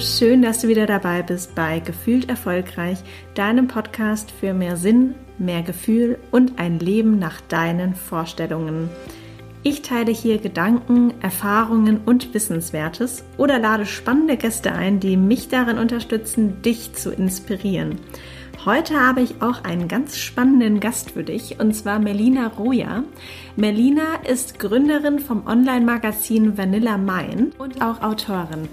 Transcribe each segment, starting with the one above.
schön, dass du wieder dabei bist bei Gefühlt Erfolgreich, deinem Podcast für mehr Sinn, mehr Gefühl und ein Leben nach deinen Vorstellungen. Ich teile hier Gedanken, Erfahrungen und Wissenswertes oder lade spannende Gäste ein, die mich darin unterstützen, dich zu inspirieren. Heute habe ich auch einen ganz spannenden Gast für dich und zwar Melina Roja. Melina ist Gründerin vom Online-Magazin Vanilla Mind und auch Autorin.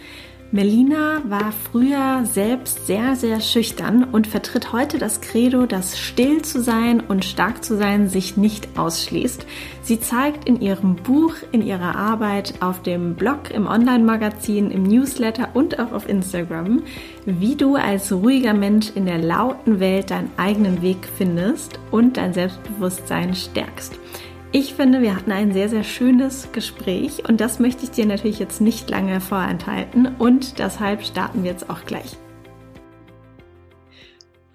Melina war früher selbst sehr, sehr schüchtern und vertritt heute das Credo, dass still zu sein und stark zu sein sich nicht ausschließt. Sie zeigt in ihrem Buch, in ihrer Arbeit, auf dem Blog, im Online-Magazin, im Newsletter und auch auf Instagram, wie du als ruhiger Mensch in der lauten Welt deinen eigenen Weg findest und dein Selbstbewusstsein stärkst. Ich finde, wir hatten ein sehr, sehr schönes Gespräch und das möchte ich dir natürlich jetzt nicht lange vorenthalten und deshalb starten wir jetzt auch gleich.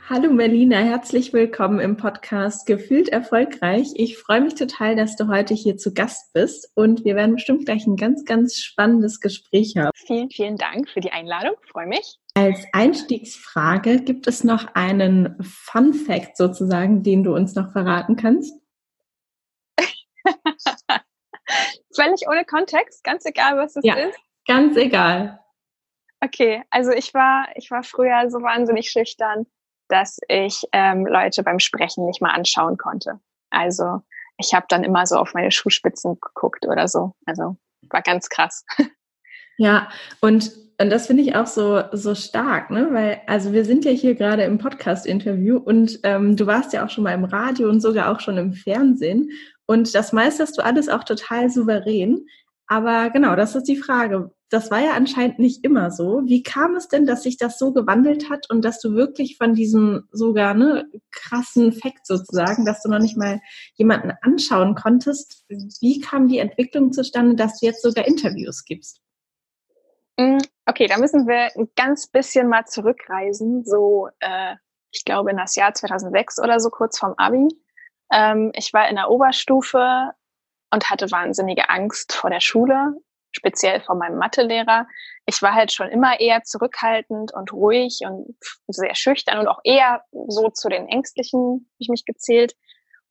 Hallo Melina, herzlich willkommen im Podcast Gefühlt erfolgreich. Ich freue mich total, dass du heute hier zu Gast bist und wir werden bestimmt gleich ein ganz, ganz spannendes Gespräch haben. Vielen, vielen Dank für die Einladung. Ich freue mich. Als Einstiegsfrage gibt es noch einen Fun Fact sozusagen, den du uns noch verraten kannst? Völlig ohne Kontext, ganz egal, was es ja, ist. Ganz egal. Okay, also ich war, ich war früher so wahnsinnig schüchtern, dass ich ähm, Leute beim Sprechen nicht mal anschauen konnte. Also ich habe dann immer so auf meine Schuhspitzen geguckt oder so. Also war ganz krass. Ja, und, und das finde ich auch so, so stark, ne? Weil, also wir sind ja hier gerade im Podcast-Interview und ähm, du warst ja auch schon mal im Radio und sogar auch schon im Fernsehen. Und das meisterst du alles auch total souverän. Aber genau, das ist die Frage. Das war ja anscheinend nicht immer so. Wie kam es denn, dass sich das so gewandelt hat und dass du wirklich von diesem sogar ne, krassen Fakt sozusagen, dass du noch nicht mal jemanden anschauen konntest, wie kam die Entwicklung zustande, dass du jetzt sogar Interviews gibst? Mm, okay, da müssen wir ein ganz bisschen mal zurückreisen, so äh, ich glaube in das Jahr 2006 oder so kurz vorm Abi. Ähm, ich war in der Oberstufe und hatte wahnsinnige Angst vor der Schule, speziell vor meinem Mathelehrer. Ich war halt schon immer eher zurückhaltend und ruhig und sehr schüchtern und auch eher so zu den Ängstlichen, ich mich gezählt.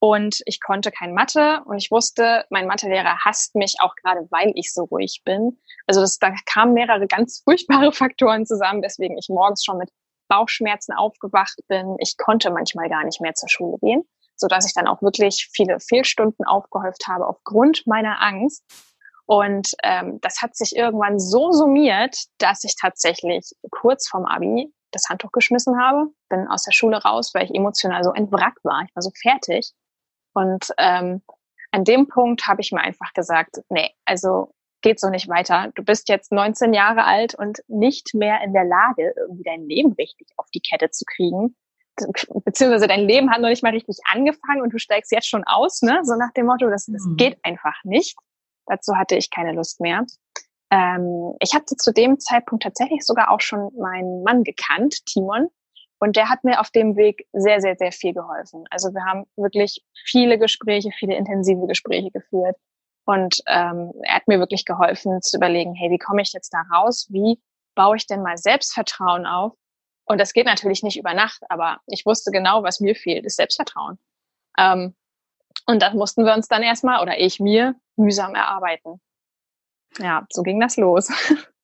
Und ich konnte kein Mathe und ich wusste, mein Mathelehrer hasst mich auch gerade, weil ich so ruhig bin. Also das, da kamen mehrere ganz furchtbare Faktoren zusammen, weswegen ich morgens schon mit Bauchschmerzen aufgewacht bin. Ich konnte manchmal gar nicht mehr zur Schule gehen so dass ich dann auch wirklich viele Fehlstunden aufgehäuft habe aufgrund meiner Angst. Und ähm, das hat sich irgendwann so summiert, dass ich tatsächlich kurz vorm Abi das Handtuch geschmissen habe, bin aus der Schule raus, weil ich emotional so entwrackt war. Ich war so fertig. Und ähm, an dem Punkt habe ich mir einfach gesagt, nee, also geht so nicht weiter. Du bist jetzt 19 Jahre alt und nicht mehr in der Lage, irgendwie dein Leben richtig auf die Kette zu kriegen beziehungsweise dein Leben hat noch nicht mal richtig angefangen und du steigst jetzt schon aus, ne? So nach dem Motto, das, das mhm. geht einfach nicht. Dazu hatte ich keine Lust mehr. Ähm, ich hatte zu dem Zeitpunkt tatsächlich sogar auch schon meinen Mann gekannt, Timon. Und der hat mir auf dem Weg sehr, sehr, sehr viel geholfen. Also wir haben wirklich viele Gespräche, viele intensive Gespräche geführt. Und ähm, er hat mir wirklich geholfen zu überlegen, hey, wie komme ich jetzt da raus? Wie baue ich denn mal Selbstvertrauen auf? Und das geht natürlich nicht über Nacht, aber ich wusste genau, was mir fehlt, ist Selbstvertrauen. Ähm, und das mussten wir uns dann erstmal, oder ich mir, mühsam erarbeiten. Ja, so ging das los.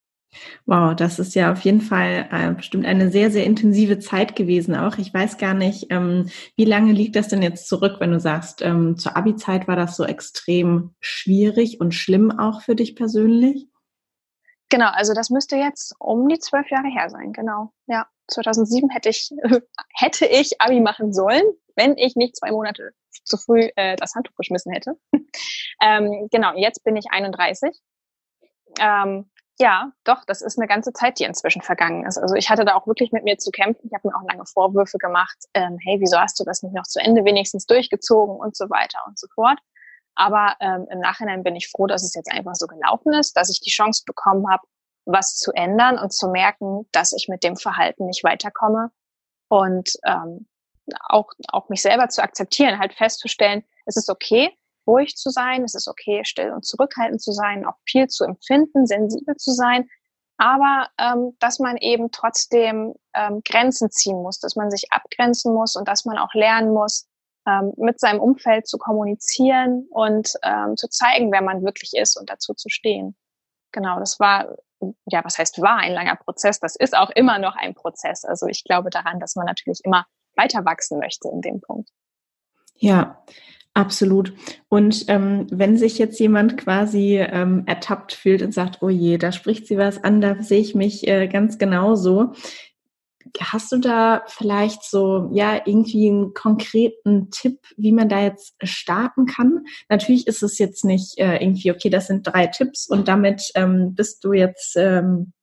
Wow, das ist ja auf jeden Fall äh, bestimmt eine sehr, sehr intensive Zeit gewesen auch. Ich weiß gar nicht, ähm, wie lange liegt das denn jetzt zurück, wenn du sagst, ähm, zur Abi-Zeit war das so extrem schwierig und schlimm auch für dich persönlich? Genau, also das müsste jetzt um die zwölf Jahre her sein, genau, ja. 2007 hätte ich, hätte ich Abi machen sollen, wenn ich nicht zwei Monate zu früh äh, das Handtuch geschmissen hätte. ähm, genau, jetzt bin ich 31. Ähm, ja, doch, das ist eine ganze Zeit, die inzwischen vergangen ist. Also ich hatte da auch wirklich mit mir zu kämpfen. Ich habe mir auch lange Vorwürfe gemacht. Ähm, hey, wieso hast du das nicht noch zu Ende wenigstens durchgezogen und so weiter und so fort. Aber ähm, im Nachhinein bin ich froh, dass es jetzt einfach so gelaufen ist, dass ich die Chance bekommen habe, was zu ändern und zu merken, dass ich mit dem Verhalten nicht weiterkomme und ähm, auch, auch mich selber zu akzeptieren, halt festzustellen, es ist okay, ruhig zu sein, es ist okay, still und zurückhaltend zu sein, auch viel zu empfinden, sensibel zu sein, aber ähm, dass man eben trotzdem ähm, Grenzen ziehen muss, dass man sich abgrenzen muss und dass man auch lernen muss, ähm, mit seinem Umfeld zu kommunizieren und ähm, zu zeigen, wer man wirklich ist und dazu zu stehen. Genau, das war, ja, was heißt war ein langer Prozess? Das ist auch immer noch ein Prozess. Also ich glaube daran, dass man natürlich immer weiter wachsen möchte in dem Punkt. Ja, Absolut. Und ähm, wenn sich jetzt jemand quasi ähm, ertappt fühlt und sagt, oh je, da spricht sie was an, da sehe ich mich äh, ganz genauso. Hast du da vielleicht so, ja, irgendwie einen konkreten Tipp, wie man da jetzt starten kann? Natürlich ist es jetzt nicht äh, irgendwie, okay, das sind drei Tipps und damit ähm, bist du jetzt ähm,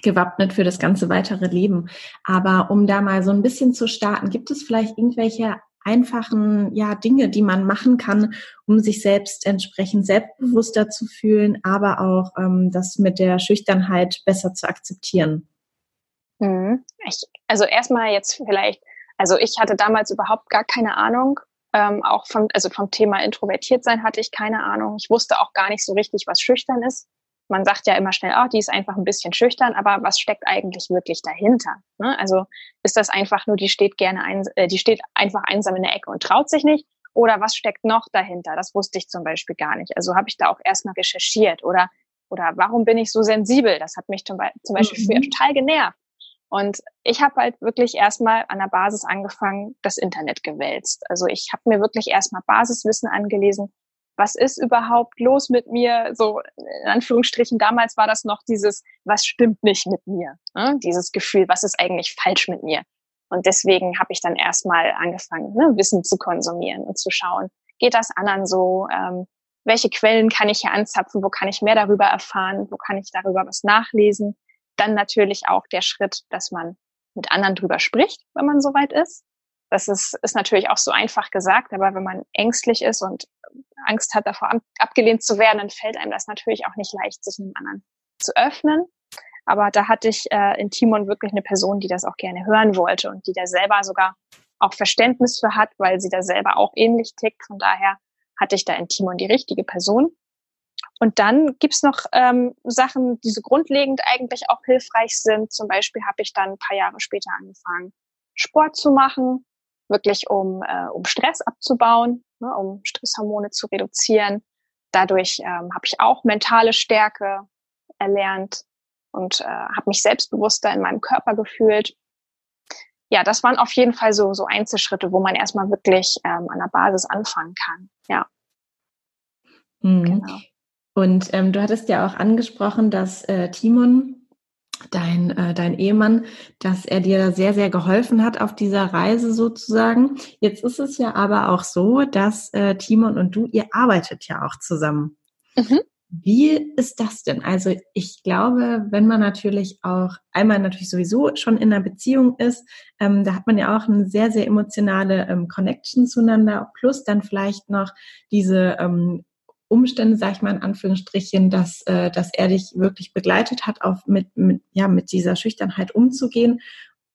gewappnet für das ganze weitere Leben. Aber um da mal so ein bisschen zu starten, gibt es vielleicht irgendwelche einfachen ja, Dinge, die man machen kann, um sich selbst entsprechend selbstbewusster zu fühlen, aber auch ähm, das mit der Schüchternheit besser zu akzeptieren? Mhm. Ich, also erstmal jetzt vielleicht, also ich hatte damals überhaupt gar keine Ahnung. Ähm, auch vom, also vom Thema introvertiert sein hatte ich keine Ahnung. Ich wusste auch gar nicht so richtig, was schüchtern ist man sagt ja immer schnell, oh, die ist einfach ein bisschen schüchtern, aber was steckt eigentlich wirklich dahinter? Ne? Also ist das einfach nur, die steht gerne ein, äh, die steht einfach einsam in der Ecke und traut sich nicht? Oder was steckt noch dahinter? Das wusste ich zum Beispiel gar nicht. Also habe ich da auch erstmal recherchiert oder oder warum bin ich so sensibel? Das hat mich zum Beispiel mhm. früher total genervt. Und ich habe halt wirklich erstmal an der Basis angefangen, das Internet gewälzt. Also ich habe mir wirklich erstmal Basiswissen angelesen, was ist überhaupt los mit mir? So in Anführungsstrichen, damals war das noch dieses, was stimmt nicht mit mir? Ne? Dieses Gefühl, was ist eigentlich falsch mit mir? Und deswegen habe ich dann erstmal angefangen, ne, Wissen zu konsumieren und zu schauen, geht das anderen so? Ähm, welche Quellen kann ich hier anzapfen? Wo kann ich mehr darüber erfahren? Wo kann ich darüber was nachlesen? Dann natürlich auch der Schritt, dass man mit anderen drüber spricht, wenn man soweit ist. Das ist, ist natürlich auch so einfach gesagt, aber wenn man ängstlich ist und Angst hat, davor abgelehnt zu werden, dann fällt einem das natürlich auch nicht leicht, sich einem anderen zu öffnen. Aber da hatte ich äh, in Timon wirklich eine Person, die das auch gerne hören wollte und die da selber sogar auch Verständnis für hat, weil sie da selber auch ähnlich tickt. Von daher hatte ich da in Timon die richtige Person. Und dann gibt's noch ähm, Sachen, die so grundlegend eigentlich auch hilfreich sind. Zum Beispiel habe ich dann ein paar Jahre später angefangen, Sport zu machen wirklich um, äh, um Stress abzubauen, ne, um Stresshormone zu reduzieren. Dadurch ähm, habe ich auch mentale Stärke erlernt und äh, habe mich selbstbewusster in meinem Körper gefühlt. Ja, das waren auf jeden Fall so, so Einzelschritte, wo man erstmal wirklich ähm, an der Basis anfangen kann. Ja. Mhm. Genau. Und ähm, du hattest ja auch angesprochen, dass äh, Timon dein, äh, dein Ehemann, dass er dir sehr, sehr geholfen hat auf dieser Reise sozusagen. Jetzt ist es ja aber auch so, dass äh, Timon und du, ihr arbeitet ja auch zusammen. Mhm. Wie ist das denn? Also ich glaube, wenn man natürlich auch einmal natürlich sowieso schon in einer Beziehung ist, ähm, da hat man ja auch eine sehr, sehr emotionale ähm, Connection zueinander, plus dann vielleicht noch diese ähm, Umstände, sag ich mal in Anführungsstrichen, dass, äh, dass er dich wirklich begleitet hat, auf mit, mit, ja, mit dieser Schüchternheit umzugehen.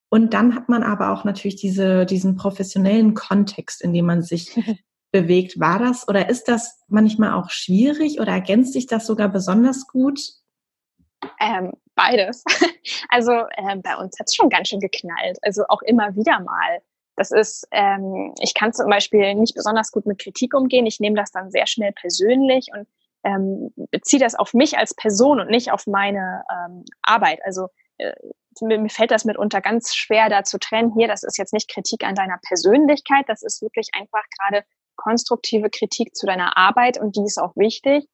Und dann hat man aber auch natürlich diese, diesen professionellen Kontext, in dem man sich bewegt. War das oder ist das manchmal auch schwierig oder ergänzt sich das sogar besonders gut? Ähm, beides. Also äh, bei uns hat es schon ganz schön geknallt. Also auch immer wieder mal. Das ist, ähm, ich kann zum Beispiel nicht besonders gut mit Kritik umgehen. Ich nehme das dann sehr schnell persönlich und ähm, beziehe das auf mich als Person und nicht auf meine ähm, Arbeit. Also äh, mir, mir fällt das mitunter ganz schwer, da zu trennen. Hier, das ist jetzt nicht Kritik an deiner Persönlichkeit, das ist wirklich einfach gerade konstruktive Kritik zu deiner Arbeit und die ist auch wichtig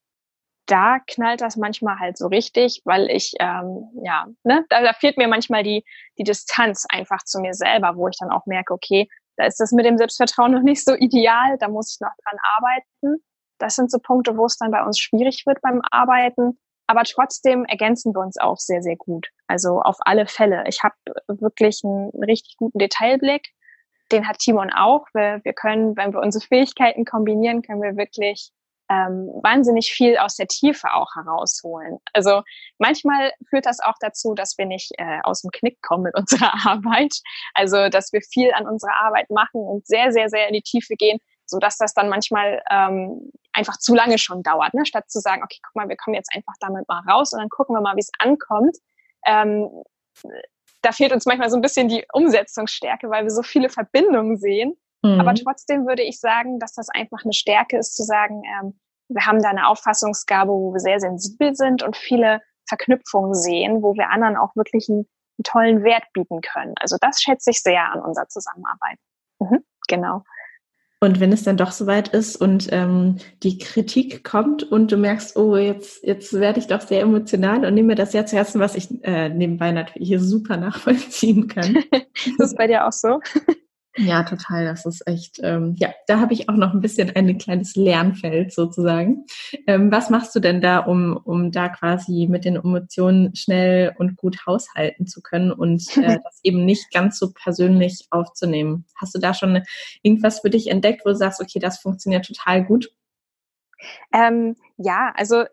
da knallt das manchmal halt so richtig, weil ich, ähm, ja, ne, da, da fehlt mir manchmal die, die Distanz einfach zu mir selber, wo ich dann auch merke, okay, da ist das mit dem Selbstvertrauen noch nicht so ideal, da muss ich noch dran arbeiten. Das sind so Punkte, wo es dann bei uns schwierig wird beim Arbeiten. Aber trotzdem ergänzen wir uns auch sehr, sehr gut. Also auf alle Fälle. Ich habe wirklich einen richtig guten Detailblick. Den hat Timon auch. Wir, wir können, wenn wir unsere Fähigkeiten kombinieren, können wir wirklich ähm, wahnsinnig viel aus der Tiefe auch herausholen. Also manchmal führt das auch dazu, dass wir nicht äh, aus dem Knick kommen mit unserer Arbeit. Also dass wir viel an unserer Arbeit machen und sehr, sehr, sehr in die Tiefe gehen, so dass das dann manchmal ähm, einfach zu lange schon dauert, ne? statt zu sagen, okay, guck mal, wir kommen jetzt einfach damit mal raus und dann gucken wir mal, wie es ankommt. ähm, da fehlt uns manchmal so ein bisschen die Umsetzungsstärke, weil wir so viele Verbindungen sehen. Mhm. Aber trotzdem würde ich sagen, dass das einfach eine Stärke ist, zu sagen, ähm, wir haben da eine Auffassungsgabe, wo wir sehr sensibel sind und viele Verknüpfungen sehen, wo wir anderen auch wirklich einen, einen tollen Wert bieten können. Also das schätze ich sehr an unserer Zusammenarbeit. Mhm, genau. Und wenn es dann doch soweit ist und ähm, die Kritik kommt und du merkst, oh, jetzt, jetzt werde ich doch sehr emotional und nehme mir das ja zu Herzen, was ich äh, nebenbei natürlich hier super nachvollziehen kann. das ist bei dir auch so? Ja, total. Das ist echt, ähm, ja, da habe ich auch noch ein bisschen ein kleines Lernfeld sozusagen. Ähm, was machst du denn da, um, um da quasi mit den Emotionen schnell und gut haushalten zu können und äh, das eben nicht ganz so persönlich aufzunehmen? Hast du da schon irgendwas für dich entdeckt, wo du sagst, okay, das funktioniert total gut? Ähm, ja, also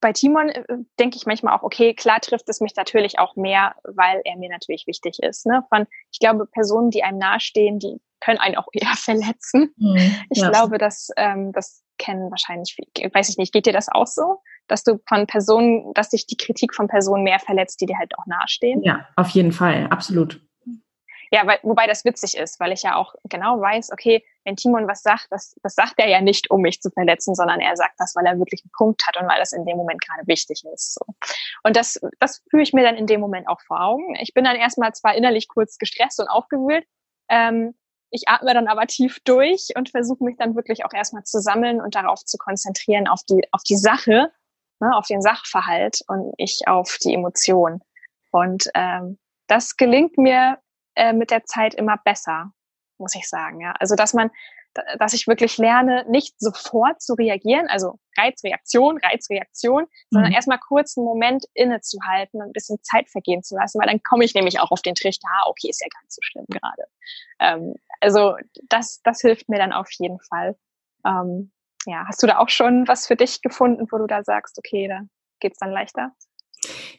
bei Timon äh, denke ich manchmal auch, okay, klar trifft es mich natürlich auch mehr, weil er mir natürlich wichtig ist. Ne? Von, ich glaube, Personen, die einem nahestehen, die können einen auch eher verletzen. Mhm, ich ja. glaube, dass ähm, das kennen wahrscheinlich, weiß ich nicht, geht dir das auch so, dass du von Personen, dass dich die Kritik von Personen mehr verletzt, die dir halt auch nahestehen? Ja, auf jeden Fall, absolut. Ja, weil, wobei das witzig ist, weil ich ja auch genau weiß, okay, wenn Timon was sagt, das, das sagt er ja nicht, um mich zu verletzen, sondern er sagt das, weil er wirklich einen Punkt hat und weil das in dem Moment gerade wichtig ist. So. Und das, das fühle ich mir dann in dem Moment auch vor Augen. Ich bin dann erstmal zwar innerlich kurz gestresst und aufgewühlt, ähm, ich atme dann aber tief durch und versuche mich dann wirklich auch erstmal zu sammeln und darauf zu konzentrieren, auf die, auf die Sache, ne, auf den Sachverhalt und nicht auf die Emotion. Und ähm, das gelingt mir äh, mit der Zeit immer besser, muss ich sagen. Ja. Also dass man, dass ich wirklich lerne, nicht sofort zu reagieren, also Reizreaktion, Reizreaktion, sondern mhm. erstmal kurz einen Moment innezuhalten und ein bisschen Zeit vergehen zu lassen, weil dann komme ich nämlich auch auf den Trichter, ah, okay, ist ja gar nicht so schlimm gerade. Ähm, also das, das hilft mir dann auf jeden Fall. Ähm, ja, hast du da auch schon was für dich gefunden, wo du da sagst, okay, da geht's dann leichter?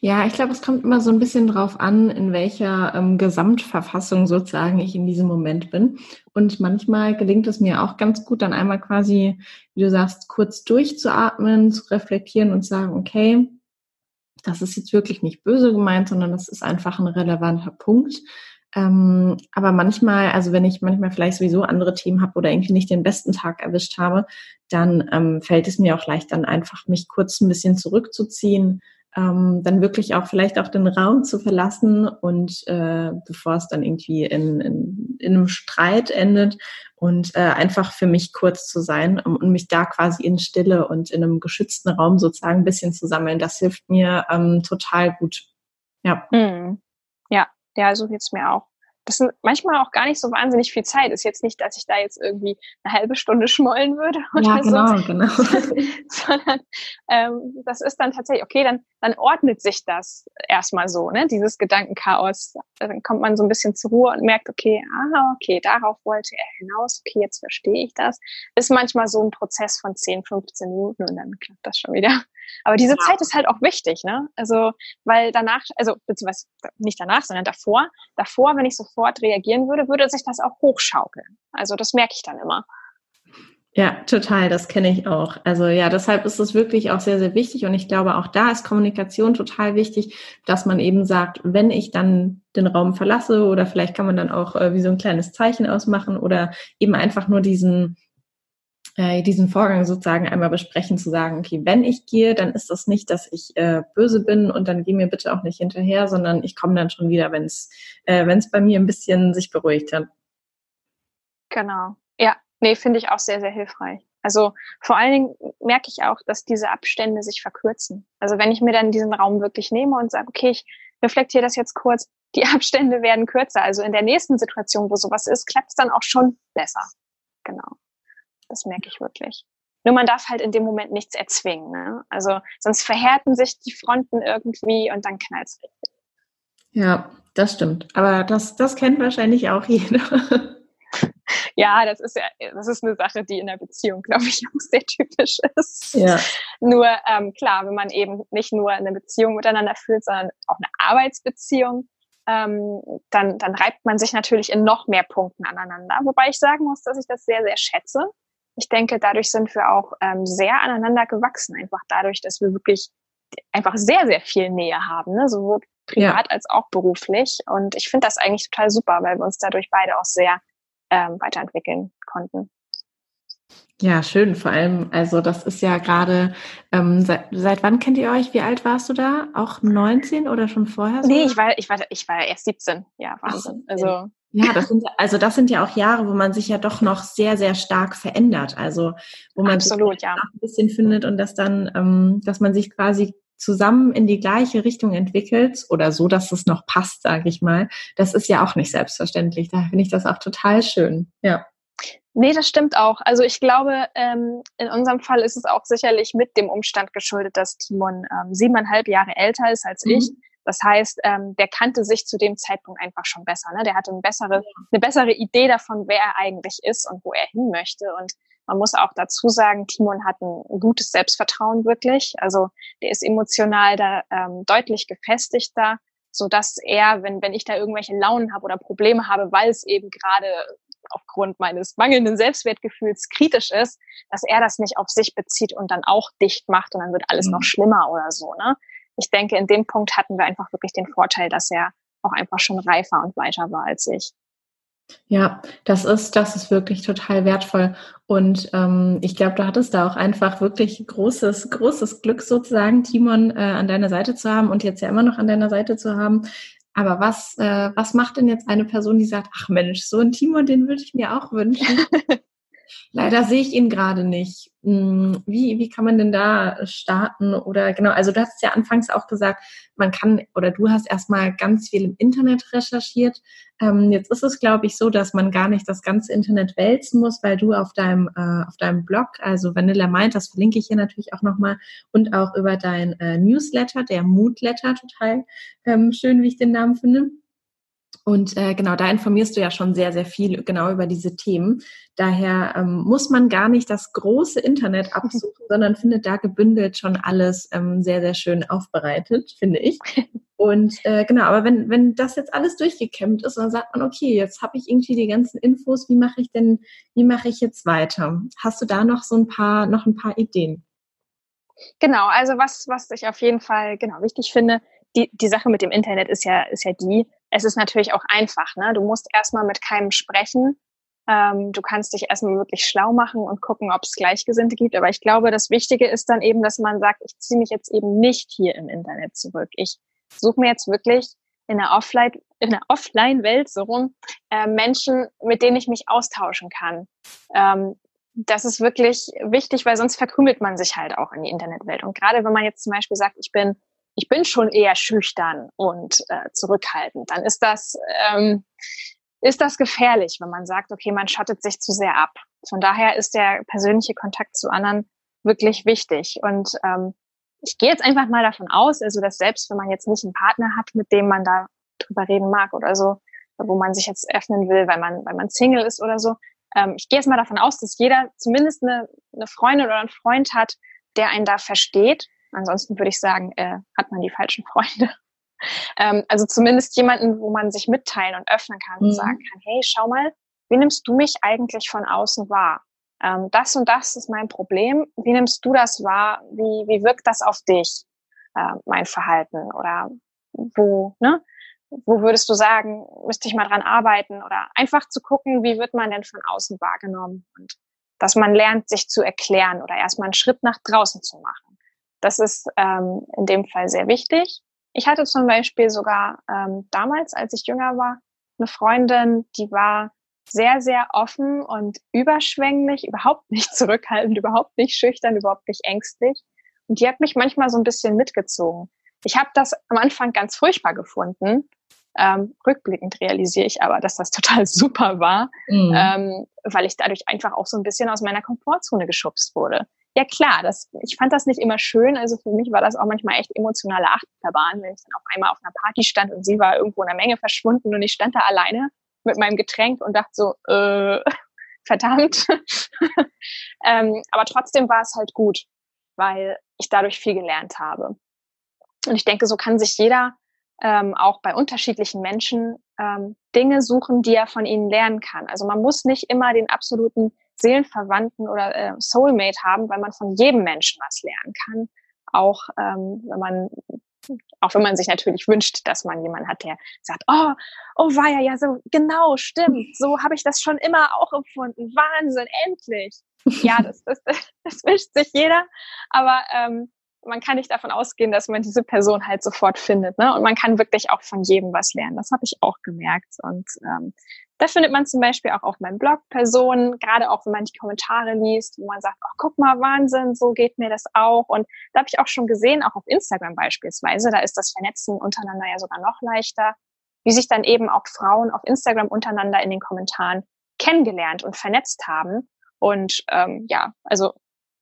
Ja, ich glaube, es kommt immer so ein bisschen drauf an, in welcher ähm, Gesamtverfassung sozusagen ich in diesem Moment bin. Und manchmal gelingt es mir auch ganz gut, dann einmal quasi, wie du sagst, kurz durchzuatmen, zu reflektieren und sagen, okay, das ist jetzt wirklich nicht böse gemeint, sondern das ist einfach ein relevanter Punkt. Ähm, aber manchmal, also wenn ich manchmal vielleicht sowieso andere Themen habe oder irgendwie nicht den besten Tag erwischt habe, dann ähm, fällt es mir auch leicht, dann einfach mich kurz ein bisschen zurückzuziehen, ähm, dann wirklich auch vielleicht auch den Raum zu verlassen und äh, bevor es dann irgendwie in, in, in einem Streit endet und äh, einfach für mich kurz zu sein um, und mich da quasi in Stille und in einem geschützten Raum sozusagen ein bisschen zu sammeln, das hilft mir ähm, total gut. Ja. Mhm. Ja, ja, so geht's mir auch das sind manchmal auch gar nicht so wahnsinnig viel Zeit. Ist jetzt nicht, dass ich da jetzt irgendwie eine halbe Stunde schmollen würde oder ja, genau, so. genau. sondern ähm, das ist dann tatsächlich, okay, dann, dann ordnet sich das erstmal so, ne? Dieses Gedankenchaos. Dann kommt man so ein bisschen zur Ruhe und merkt, okay, ah, okay, darauf wollte er hinaus, okay, jetzt verstehe ich das. Ist manchmal so ein Prozess von 10, 15 Minuten und dann klappt das schon wieder. Aber diese ja. Zeit ist halt auch wichtig, ne? Also, weil danach, also beziehungsweise nicht danach, sondern davor, davor, wenn ich sofort reagieren würde, würde sich das auch hochschaukeln. Also das merke ich dann immer. Ja, total, das kenne ich auch. Also ja, deshalb ist es wirklich auch sehr, sehr wichtig und ich glaube, auch da ist Kommunikation total wichtig, dass man eben sagt, wenn ich dann den Raum verlasse oder vielleicht kann man dann auch äh, wie so ein kleines Zeichen ausmachen oder eben einfach nur diesen äh, diesen Vorgang sozusagen einmal besprechen, zu sagen, okay, wenn ich gehe, dann ist das nicht, dass ich äh, böse bin und dann geh mir bitte auch nicht hinterher, sondern ich komme dann schon wieder, wenn es äh, wenn es bei mir ein bisschen sich beruhigt hat. Genau. Ja, nee, finde ich auch sehr, sehr hilfreich. Also vor allen Dingen merke ich auch, dass diese Abstände sich verkürzen. Also wenn ich mir dann diesen Raum wirklich nehme und sage, okay, ich reflektiere das jetzt kurz, die Abstände werden kürzer. Also in der nächsten Situation, wo sowas ist, klappt es dann auch schon besser. Genau. Das merke ich wirklich. Nur man darf halt in dem Moment nichts erzwingen. Ne? Also sonst verhärten sich die Fronten irgendwie und dann knallt es richtig. Ja, das stimmt. Aber das, das kennt wahrscheinlich auch jeder. Ja, das ist ja, das ist eine Sache, die in der Beziehung, glaube ich, auch sehr typisch ist. Ja. Nur ähm, klar, wenn man eben nicht nur eine Beziehung miteinander führt, sondern auch eine Arbeitsbeziehung, ähm, dann, dann reibt man sich natürlich in noch mehr Punkten aneinander. Wobei ich sagen muss, dass ich das sehr, sehr schätze ich denke, dadurch sind wir auch ähm, sehr aneinander gewachsen. Einfach dadurch, dass wir wirklich einfach sehr, sehr viel Nähe haben, ne? sowohl privat ja. als auch beruflich. Und ich finde das eigentlich total super, weil wir uns dadurch beide auch sehr ähm, weiterentwickeln konnten. Ja, schön. Vor allem, also das ist ja gerade, ähm, seit, seit wann kennt ihr euch? Wie alt warst du da? Auch 19 oder schon vorher? So? Nee, ich war, ich war, ich war erst 17. Ja, Wahnsinn. Ach, also ja, das sind, also das sind ja auch Jahre, wo man sich ja doch noch sehr, sehr stark verändert. Also wo man Absolut, sich ja. ein bisschen findet und dass dann, ähm, dass man sich quasi zusammen in die gleiche Richtung entwickelt oder so, dass es noch passt, sage ich mal. Das ist ja auch nicht selbstverständlich. Da finde ich das auch total schön. Ja. Nee, das stimmt auch. Also ich glaube, ähm, in unserem Fall ist es auch sicherlich mit dem Umstand geschuldet, dass Timon ähm, siebeneinhalb Jahre älter ist als mhm. ich. Das heißt, ähm, der kannte sich zu dem Zeitpunkt einfach schon besser. Ne? Der hatte eine bessere, eine bessere Idee davon, wer er eigentlich ist und wo er hin möchte. Und man muss auch dazu sagen, Timon hat ein gutes Selbstvertrauen wirklich. Also der ist emotional da ähm, deutlich gefestigter, so dass er, wenn wenn ich da irgendwelche Launen habe oder Probleme habe, weil es eben gerade aufgrund meines mangelnden Selbstwertgefühls kritisch ist, dass er das nicht auf sich bezieht und dann auch dicht macht und dann wird alles mhm. noch schlimmer oder so. Ne? Ich denke, in dem Punkt hatten wir einfach wirklich den Vorteil, dass er auch einfach schon reifer und weiter war als ich. Ja, das ist, das ist wirklich total wertvoll. Und ähm, ich glaube, du hattest da auch einfach wirklich großes, großes Glück sozusagen, Timon äh, an deiner Seite zu haben und jetzt ja immer noch an deiner Seite zu haben, aber was, äh, was macht denn jetzt eine Person, die sagt, ach Mensch, so ein Timon, den würde ich mir auch wünschen? Leider sehe ich ihn gerade nicht. Hm, wie, wie kann man denn da starten? Oder genau, also du hast ja anfangs auch gesagt, man kann, oder du hast erstmal ganz viel im Internet recherchiert. Ähm, jetzt ist es, glaube ich, so, dass man gar nicht das ganze Internet wälzen muss, weil du auf deinem, äh, auf deinem Blog, also Vanilla Mind, das verlinke ich hier natürlich auch nochmal, und auch über dein äh, Newsletter, der Moodletter, total ähm, schön, wie ich den Namen finde und äh, genau, da informierst du ja schon sehr, sehr viel genau über diese Themen. Daher ähm, muss man gar nicht das große Internet absuchen, sondern findet da gebündelt schon alles ähm, sehr, sehr schön aufbereitet, finde ich. Und äh, genau, aber wenn, wenn das jetzt alles durchgekämmt ist, dann sagt man, okay, jetzt habe ich irgendwie die ganzen Infos, wie mache ich denn, wie mache ich jetzt weiter? Hast du da noch so ein paar, noch ein paar Ideen? Genau, also was, was ich auf jeden Fall genau wichtig finde, die, die Sache mit dem Internet ist ja, ist ja die, es ist natürlich auch einfach. Ne? Du musst erstmal mit keinem sprechen. Ähm, du kannst dich erstmal wirklich schlau machen und gucken, ob es Gleichgesinnte gibt. Aber ich glaube, das Wichtige ist dann eben, dass man sagt, ich ziehe mich jetzt eben nicht hier im Internet zurück. Ich suche mir jetzt wirklich in der Offline, in der Offline-Welt so rum äh, Menschen, mit denen ich mich austauschen kann. Ähm, das ist wirklich wichtig, weil sonst verkrümelt man sich halt auch in die Internetwelt. Und gerade wenn man jetzt zum Beispiel sagt, ich bin ich bin schon eher schüchtern und äh, zurückhaltend, dann ist das, ähm, ist das gefährlich, wenn man sagt, okay, man schottet sich zu sehr ab. Von daher ist der persönliche Kontakt zu anderen wirklich wichtig. Und ähm, ich gehe jetzt einfach mal davon aus, also dass selbst wenn man jetzt nicht einen Partner hat, mit dem man da drüber reden mag oder so, wo man sich jetzt öffnen will, weil man, weil man Single ist oder so, ähm, ich gehe jetzt mal davon aus, dass jeder zumindest eine, eine Freundin oder einen Freund hat, der einen da versteht Ansonsten würde ich sagen, äh, hat man die falschen Freunde. ähm, also zumindest jemanden, wo man sich mitteilen und öffnen kann mhm. und sagen kann, hey, schau mal, wie nimmst du mich eigentlich von außen wahr? Ähm, das und das ist mein Problem. Wie nimmst du das wahr? Wie, wie wirkt das auf dich, äh, mein Verhalten? Oder wo, ne? Wo würdest du sagen, müsste ich mal dran arbeiten? Oder einfach zu gucken, wie wird man denn von außen wahrgenommen? Und dass man lernt, sich zu erklären oder erstmal einen Schritt nach draußen zu machen. Das ist ähm, in dem Fall sehr wichtig. Ich hatte zum Beispiel sogar ähm, damals, als ich jünger war, eine Freundin, die war sehr, sehr offen und überschwänglich, überhaupt nicht zurückhaltend, überhaupt nicht schüchtern, überhaupt nicht ängstlich. Und die hat mich manchmal so ein bisschen mitgezogen. Ich habe das am Anfang ganz furchtbar gefunden. Ähm, rückblickend realisiere ich aber, dass das total super war, mhm. ähm, weil ich dadurch einfach auch so ein bisschen aus meiner Komfortzone geschubst wurde ja klar, das, ich fand das nicht immer schön. Also für mich war das auch manchmal echt emotionale Achterbahn, wenn ich dann auf einmal auf einer Party stand und sie war irgendwo in der Menge verschwunden und ich stand da alleine mit meinem Getränk und dachte so, äh, verdammt. ähm, aber trotzdem war es halt gut, weil ich dadurch viel gelernt habe. Und ich denke, so kann sich jeder ähm, auch bei unterschiedlichen Menschen ähm, Dinge suchen, die er von ihnen lernen kann. Also man muss nicht immer den absoluten Seelenverwandten oder äh, Soulmate haben, weil man von jedem Menschen was lernen kann. auch ähm, wenn man auch wenn man sich natürlich wünscht, dass man jemanden hat, der sagt, oh, oh war ja, ja, so genau, stimmt, so habe ich das schon immer auch empfunden. Wahnsinn, endlich. Ja, das, das, das wünscht sich jeder, aber ähm, man kann nicht davon ausgehen, dass man diese Person halt sofort findet. Ne? Und man kann wirklich auch von jedem was lernen. Das habe ich auch gemerkt. Und ähm, da findet man zum Beispiel auch auf meinem Blog Personen, gerade auch wenn man die Kommentare liest, wo man sagt, oh, guck mal, Wahnsinn, so geht mir das auch. Und da habe ich auch schon gesehen, auch auf Instagram beispielsweise, da ist das Vernetzen untereinander ja sogar noch leichter, wie sich dann eben auch Frauen auf Instagram untereinander in den Kommentaren kennengelernt und vernetzt haben. Und ähm, ja, also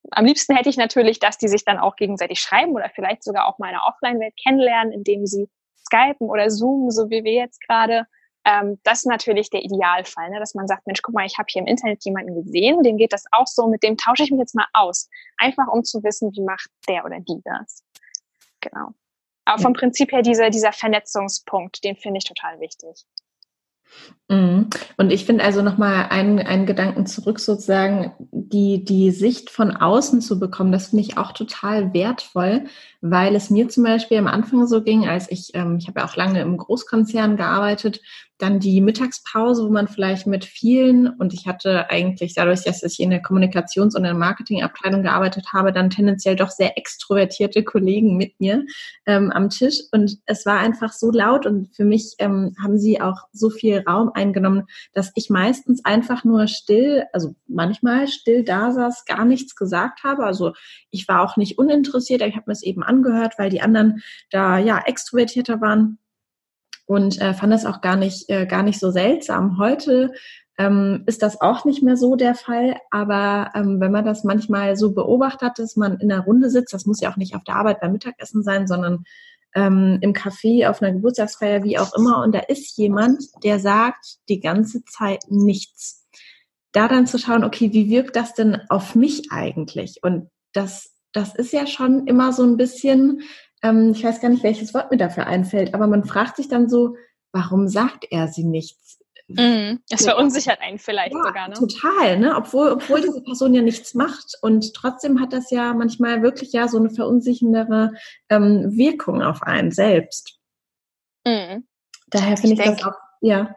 am liebsten hätte ich natürlich, dass die sich dann auch gegenseitig schreiben oder vielleicht sogar auch mal in der Offline-Welt kennenlernen, indem sie skypen oder zoomen, so wie wir jetzt gerade ähm, das ist natürlich der Idealfall, ne? dass man sagt, Mensch, guck mal, ich habe hier im Internet jemanden gesehen, dem geht das auch so, mit dem tausche ich mich jetzt mal aus. Einfach um zu wissen, wie macht der oder die das. Genau. Aber vom Prinzip her dieser, dieser Vernetzungspunkt, den finde ich total wichtig. Mhm. Und ich finde also nochmal einen, einen Gedanken zurück, sozusagen, die, die Sicht von außen zu bekommen, das finde ich auch total wertvoll, weil es mir zum Beispiel am Anfang so ging, als ich, ähm, ich habe ja auch lange im Großkonzern gearbeitet dann die Mittagspause, wo man vielleicht mit vielen, und ich hatte eigentlich dadurch, dass ich in der Kommunikations- und der Marketingabteilung gearbeitet habe, dann tendenziell doch sehr extrovertierte Kollegen mit mir ähm, am Tisch. Und es war einfach so laut und für mich ähm, haben sie auch so viel Raum eingenommen, dass ich meistens einfach nur still, also manchmal still da saß, gar nichts gesagt habe. Also ich war auch nicht uninteressiert, ich habe mir es eben angehört, weil die anderen da ja extrovertierter waren und äh, fand das auch gar nicht, äh, gar nicht so seltsam. Heute ähm, ist das auch nicht mehr so der Fall, aber ähm, wenn man das manchmal so beobachtet, dass man in einer Runde sitzt, das muss ja auch nicht auf der Arbeit beim Mittagessen sein, sondern ähm, im Café, auf einer Geburtstagsfeier, wie auch immer, und da ist jemand, der sagt die ganze Zeit nichts. Da dann zu schauen, okay, wie wirkt das denn auf mich eigentlich? Und das, das ist ja schon immer so ein bisschen ähm, ich weiß gar nicht, welches Wort mir dafür einfällt, aber man fragt sich dann so, warum sagt er sie nichts? Mhm. Das verunsichert einen vielleicht ja, sogar, ne? Total, ne? Obwohl, obwohl diese Person ja nichts macht und trotzdem hat das ja manchmal wirklich ja so eine verunsicherndere ähm, Wirkung auf einen selbst. Mhm. Daher finde ich, ich das auch, ja.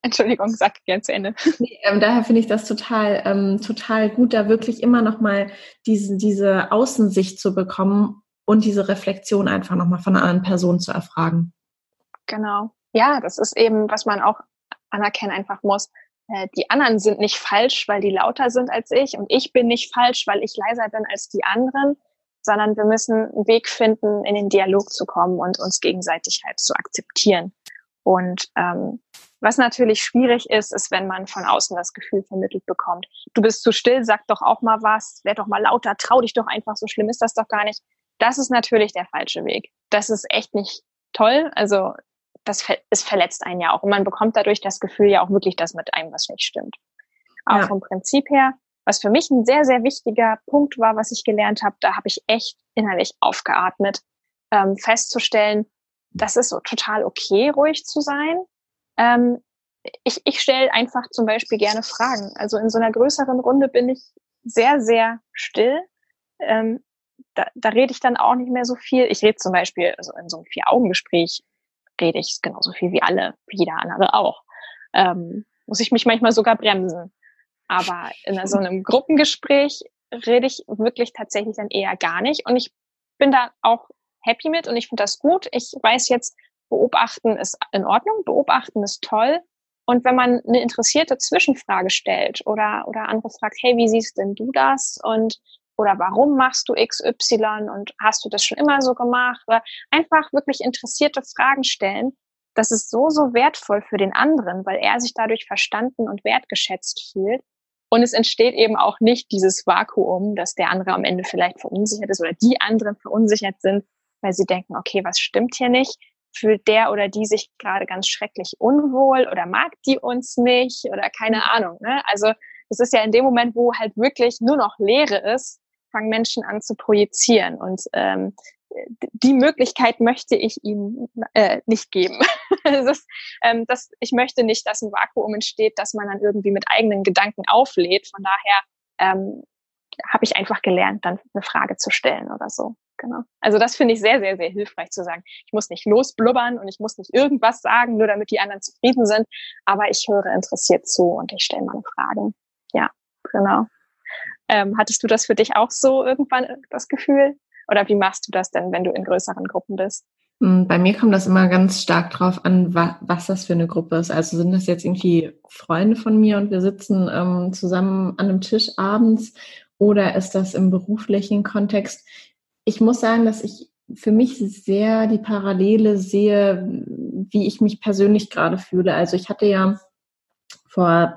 Entschuldigung, sag gern zu Ende. Nee, ähm, daher finde ich das total, ähm, total gut, da wirklich immer noch mal diese, diese Außensicht zu bekommen und diese Reflexion einfach nochmal von einer anderen Person zu erfragen. Genau. Ja, das ist eben, was man auch anerkennen einfach muss. Äh, die anderen sind nicht falsch, weil die lauter sind als ich und ich bin nicht falsch, weil ich leiser bin als die anderen, sondern wir müssen einen Weg finden, in den Dialog zu kommen und uns gegenseitig halt zu akzeptieren. Und ähm, was natürlich schwierig ist, ist, wenn man von außen das Gefühl vermittelt bekommt, du bist zu still, sag doch auch mal was, werd doch mal lauter, trau dich doch einfach, so schlimm ist das doch gar nicht. Das ist natürlich der falsche Weg. Das ist echt nicht toll. Also das es verletzt einen ja auch. Und man bekommt dadurch das Gefühl ja auch wirklich, dass mit einem was nicht stimmt. Aber ja. vom Prinzip her, was für mich ein sehr, sehr wichtiger Punkt war, was ich gelernt habe, da habe ich echt innerlich aufgeatmet, ähm, festzustellen, das ist so total okay, ruhig zu sein. Ähm, ich ich stelle einfach zum Beispiel gerne Fragen. Also in so einer größeren Runde bin ich sehr, sehr still. Ähm, da, da rede ich dann auch nicht mehr so viel. Ich rede zum Beispiel, also in so einem Vier-Augen-Gespräch rede ich genauso viel wie alle, wie jeder andere auch. Ähm, muss ich mich manchmal sogar bremsen. Aber in so einem Gruppengespräch rede ich wirklich tatsächlich dann eher gar nicht. Und ich bin da auch happy mit und ich finde das gut. Ich weiß jetzt, beobachten ist in Ordnung, beobachten ist toll. Und wenn man eine interessierte Zwischenfrage stellt oder, oder andere fragt, hey, wie siehst denn du das? Und oder warum machst du XY und hast du das schon immer so gemacht? Oder einfach wirklich interessierte Fragen stellen. Das ist so, so wertvoll für den anderen, weil er sich dadurch verstanden und wertgeschätzt fühlt. Und es entsteht eben auch nicht dieses Vakuum, dass der andere am Ende vielleicht verunsichert ist oder die anderen verunsichert sind, weil sie denken, okay, was stimmt hier nicht? Fühlt der oder die sich gerade ganz schrecklich unwohl oder mag die uns nicht oder keine Ahnung. Ne? Also es ist ja in dem Moment, wo halt wirklich nur noch Leere ist, fangen Menschen an zu projizieren. Und ähm, die Möglichkeit möchte ich ihnen äh, nicht geben. das, ähm, das, ich möchte nicht, dass ein Vakuum entsteht, dass man dann irgendwie mit eigenen Gedanken auflädt. Von daher ähm, habe ich einfach gelernt, dann eine Frage zu stellen oder so. genau. Also das finde ich sehr, sehr, sehr hilfreich zu sagen. Ich muss nicht losblubbern und ich muss nicht irgendwas sagen, nur damit die anderen zufrieden sind, aber ich höre interessiert zu und ich stelle meine Fragen. Ja, genau. Ähm, hattest du das für dich auch so irgendwann das Gefühl? Oder wie machst du das denn, wenn du in größeren Gruppen bist? Hm, bei mir kommt das immer ganz stark drauf an, wa was das für eine Gruppe ist. Also sind das jetzt irgendwie Freunde von mir und wir sitzen ähm, zusammen an einem Tisch abends oder ist das im beruflichen Kontext? Ich muss sagen, dass ich für mich sehr die Parallele sehe, wie ich mich persönlich gerade fühle. Also ich hatte ja vor